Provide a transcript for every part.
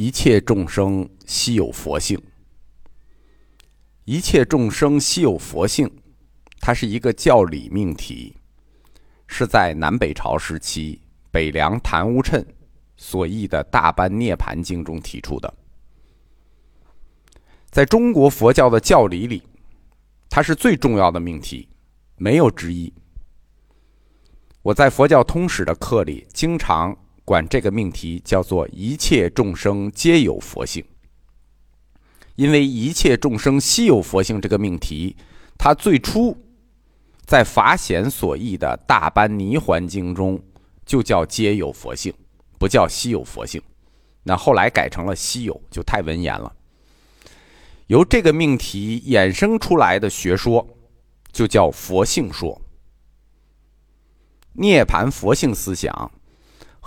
一切众生悉有佛性。一切众生悉有佛性，它是一个教理命题，是在南北朝时期北凉昙无谶所译的《大般涅盘经》中提出的。在中国佛教的教理里，它是最重要的命题，没有之一。我在佛教通史的课里，经常管这个命题叫做“一切众生皆有佛性”，因为“一切众生悉有佛性”这个命题，它最初在法显所译的《大般泥环经》中就叫“皆有佛性”，不叫“悉有佛性”。那后来改成了“稀有”，就太文言了。由这个命题衍生出来的学说，就叫佛性说。涅盘佛性思想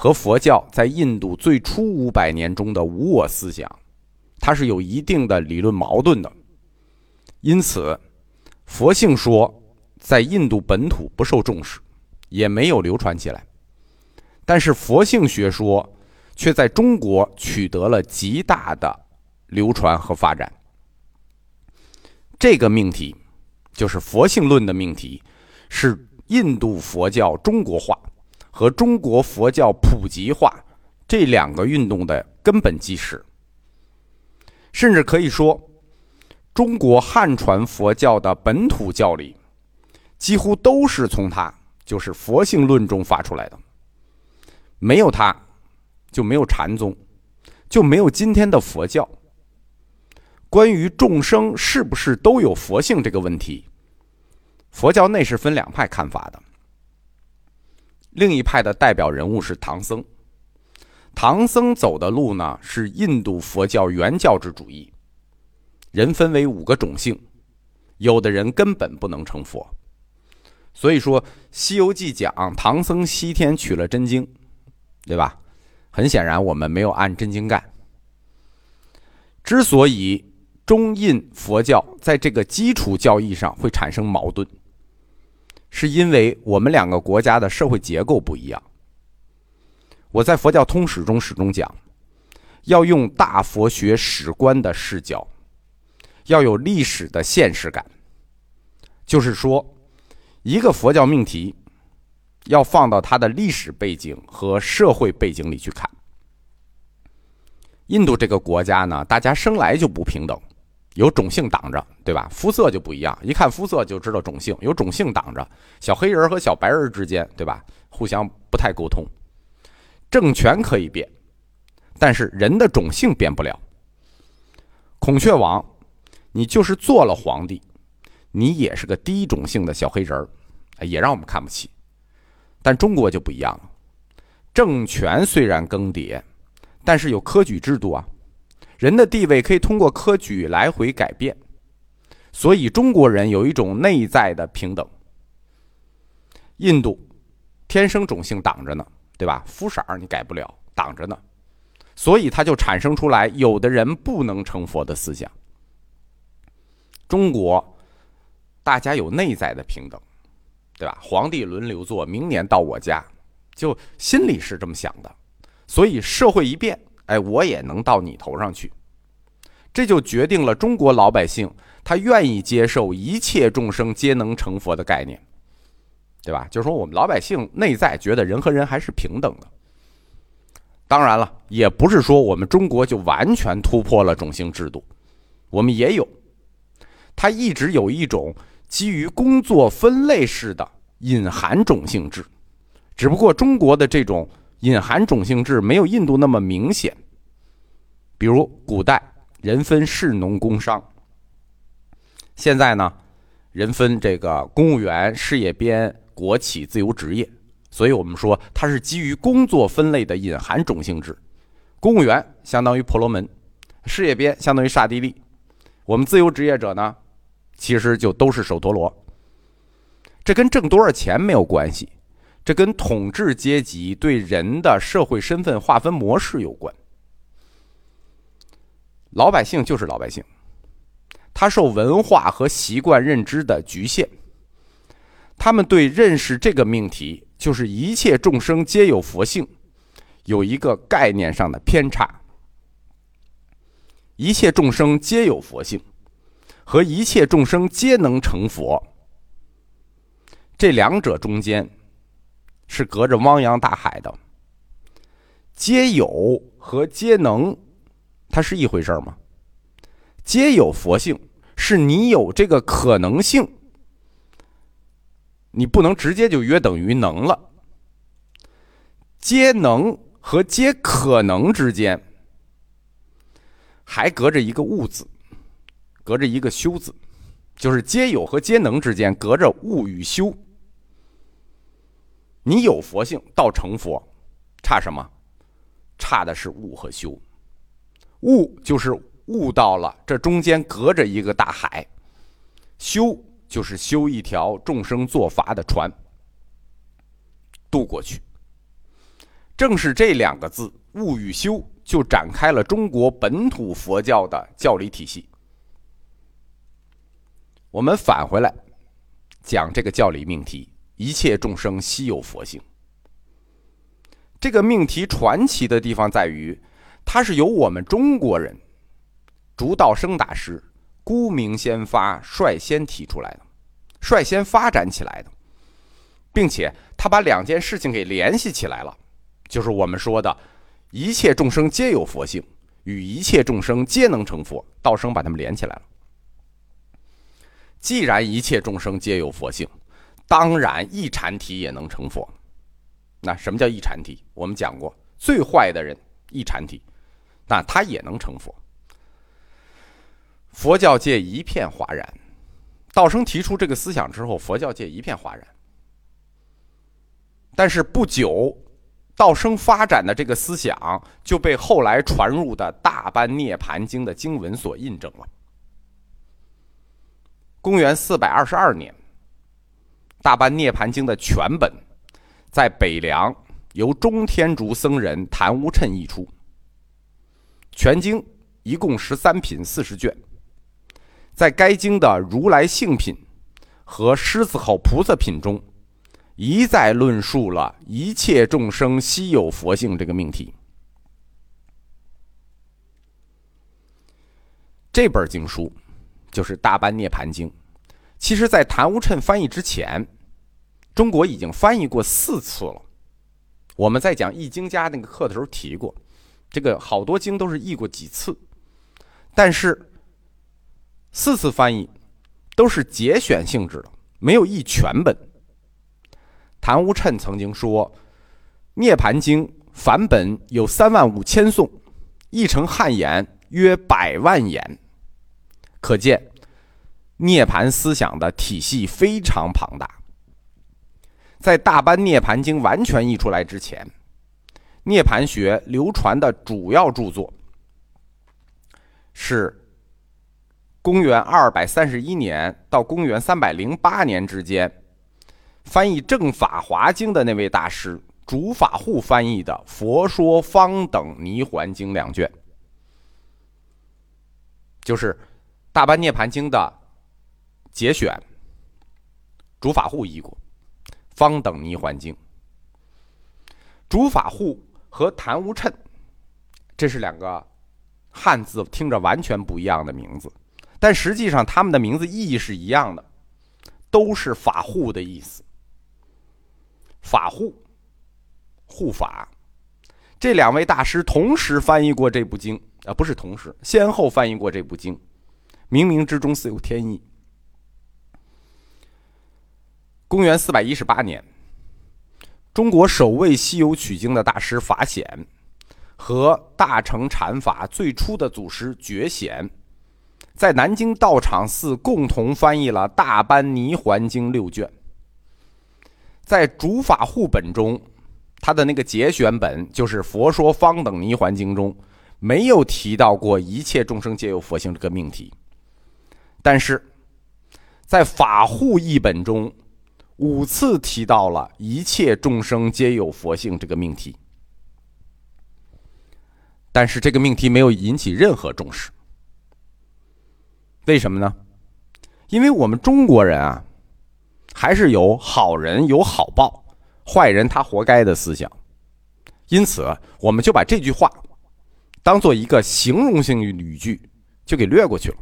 和佛教在印度最初五百年中的无我思想，它是有一定的理论矛盾的。因此，佛性说在印度本土不受重视，也没有流传起来。但是，佛性学说却在中国取得了极大的流传和发展。这个命题，就是佛性论的命题，是。印度佛教中国化和中国佛教普及化这两个运动的根本基石，甚至可以说，中国汉传佛教的本土教理几乎都是从它，就是佛性论中发出来的。没有它，就没有禅宗，就没有今天的佛教。关于众生是不是都有佛性这个问题。佛教内是分两派看法的，另一派的代表人物是唐僧。唐僧走的路呢是印度佛教原教旨主义，人分为五个种姓，有的人根本不能成佛。所以说，《西游记》讲唐僧西天取了真经，对吧？很显然，我们没有按真经干。之所以中印佛教在这个基础教义上会产生矛盾。是因为我们两个国家的社会结构不一样。我在佛教通史中始终讲，要用大佛学史观的视角，要有历史的现实感。就是说，一个佛教命题要放到它的历史背景和社会背景里去看。印度这个国家呢，大家生来就不平等。有种姓挡着，对吧？肤色就不一样，一看肤色就知道种姓。有种姓挡着，小黑人和小白人之间，对吧？互相不太沟通。政权可以变，但是人的种姓变不了。孔雀王，你就是做了皇帝，你也是个低种姓的小黑人儿也让我们看不起。但中国就不一样了，政权虽然更迭，但是有科举制度啊。人的地位可以通过科举来回改变，所以中国人有一种内在的平等。印度天生种姓挡着呢，对吧？肤色你改不了，挡着呢，所以它就产生出来有的人不能成佛的思想。中国大家有内在的平等，对吧？皇帝轮流做，明年到我家，就心里是这么想的，所以社会一变。哎，我也能到你头上去，这就决定了中国老百姓他愿意接受一切众生皆能成佛的概念，对吧？就是说，我们老百姓内在觉得人和人还是平等的。当然了，也不是说我们中国就完全突破了种姓制度，我们也有，它一直有一种基于工作分类式的隐含种姓制，只不过中国的这种。隐含种姓制没有印度那么明显，比如古代人分士农工商，现在呢人分这个公务员、事业编、国企、自由职业，所以我们说它是基于工作分类的隐含种姓制。公务员相当于婆罗门，事业编相当于刹帝利，我们自由职业者呢，其实就都是首陀罗。这跟挣多少钱没有关系。这跟统治阶级对人的社会身份划分模式有关。老百姓就是老百姓，他受文化和习惯认知的局限，他们对认识这个命题，就是一切众生皆有佛性，有一个概念上的偏差。一切众生皆有佛性，和一切众生皆能成佛，这两者中间是隔着汪洋大海的。皆有和皆能，它是一回事吗？皆有佛性，是你有这个可能性，你不能直接就约等于能了。皆能和皆可能之间，还隔着一个物字，隔着一个修字，就是皆有和皆能之间隔着物与修。你有佛性到成佛，差什么？差的是悟和修。悟就是悟到了这中间隔着一个大海，修就是修一条众生作法的船，渡过去。正是这两个字“悟与修”，就展开了中国本土佛教的教理体系。我们返回来讲这个教理命题：一切众生悉有佛性。这个命题传奇的地方在于，它是由我们中国人竺道生大师孤名先发率先提出来的，率先发展起来的，并且他把两件事情给联系起来了，就是我们说的“一切众生皆有佛性”与“一切众生皆能成佛”。道生把它们连起来了。既然一切众生皆有佛性，当然一禅体也能成佛。那什么叫一禅体？我们讲过，最坏的人一禅体，那他也能成佛。佛。教界一片哗然，道生提出这个思想之后，佛。教界一片哗然。但是不久，道生发展的这个思想就被后来传入的《大般涅盘经》的经文所印证了。公元四百二十二年，《大般涅盘经》的全本。在北凉，由中天竺僧人昙无谶译出。全经一共十三品四十卷，在该经的如来性品和狮子吼菩萨品中，一再论述了一切众生悉有佛性这个命题。这本经书就是《大般涅盘经》，其实在昙无谶翻译之前。中国已经翻译过四次了，我们在讲《易经家》那个课的时候提过，这个好多经都是译过几次，但是四次翻译都是节选性质的，没有译全本。谭无谶曾经说，《涅盘经》梵本有三万五千颂，译成汉言约百万言，可见涅盘思想的体系非常庞大。在《大般涅盘经》完全译出来之前，涅盘学流传的主要著作是公元二百三十一年到公元三百零八年之间翻译《正法华经》的那位大师竺法护翻译的《佛说方等泥环经》两卷，就是《大般涅盘经》的节选，竺法护译过。方等泥环境，竺法护和昙无趁，这是两个汉字，听着完全不一样的名字，但实际上他们的名字意义是一样的，都是法护的意思。法护，护法，这两位大师同时翻译过这部经，啊，不是同时，先后翻译过这部经，冥冥之中自有天意。公元四百一十八年，中国首位西游取经的大师法显和大乘禅法最初的祖师觉显，在南京道场寺共同翻译了《大般泥环经》六卷。在主法护本中，他的那个节选本就是《佛说方等泥环经》中没有提到过一切众生皆有佛性这个命题，但是在法护译本中。五次提到了一切众生皆有佛性这个命题，但是这个命题没有引起任何重视。为什么呢？因为我们中国人啊，还是有好人有好报，坏人他活该的思想，因此我们就把这句话当做一个形容性语句就给略过去了。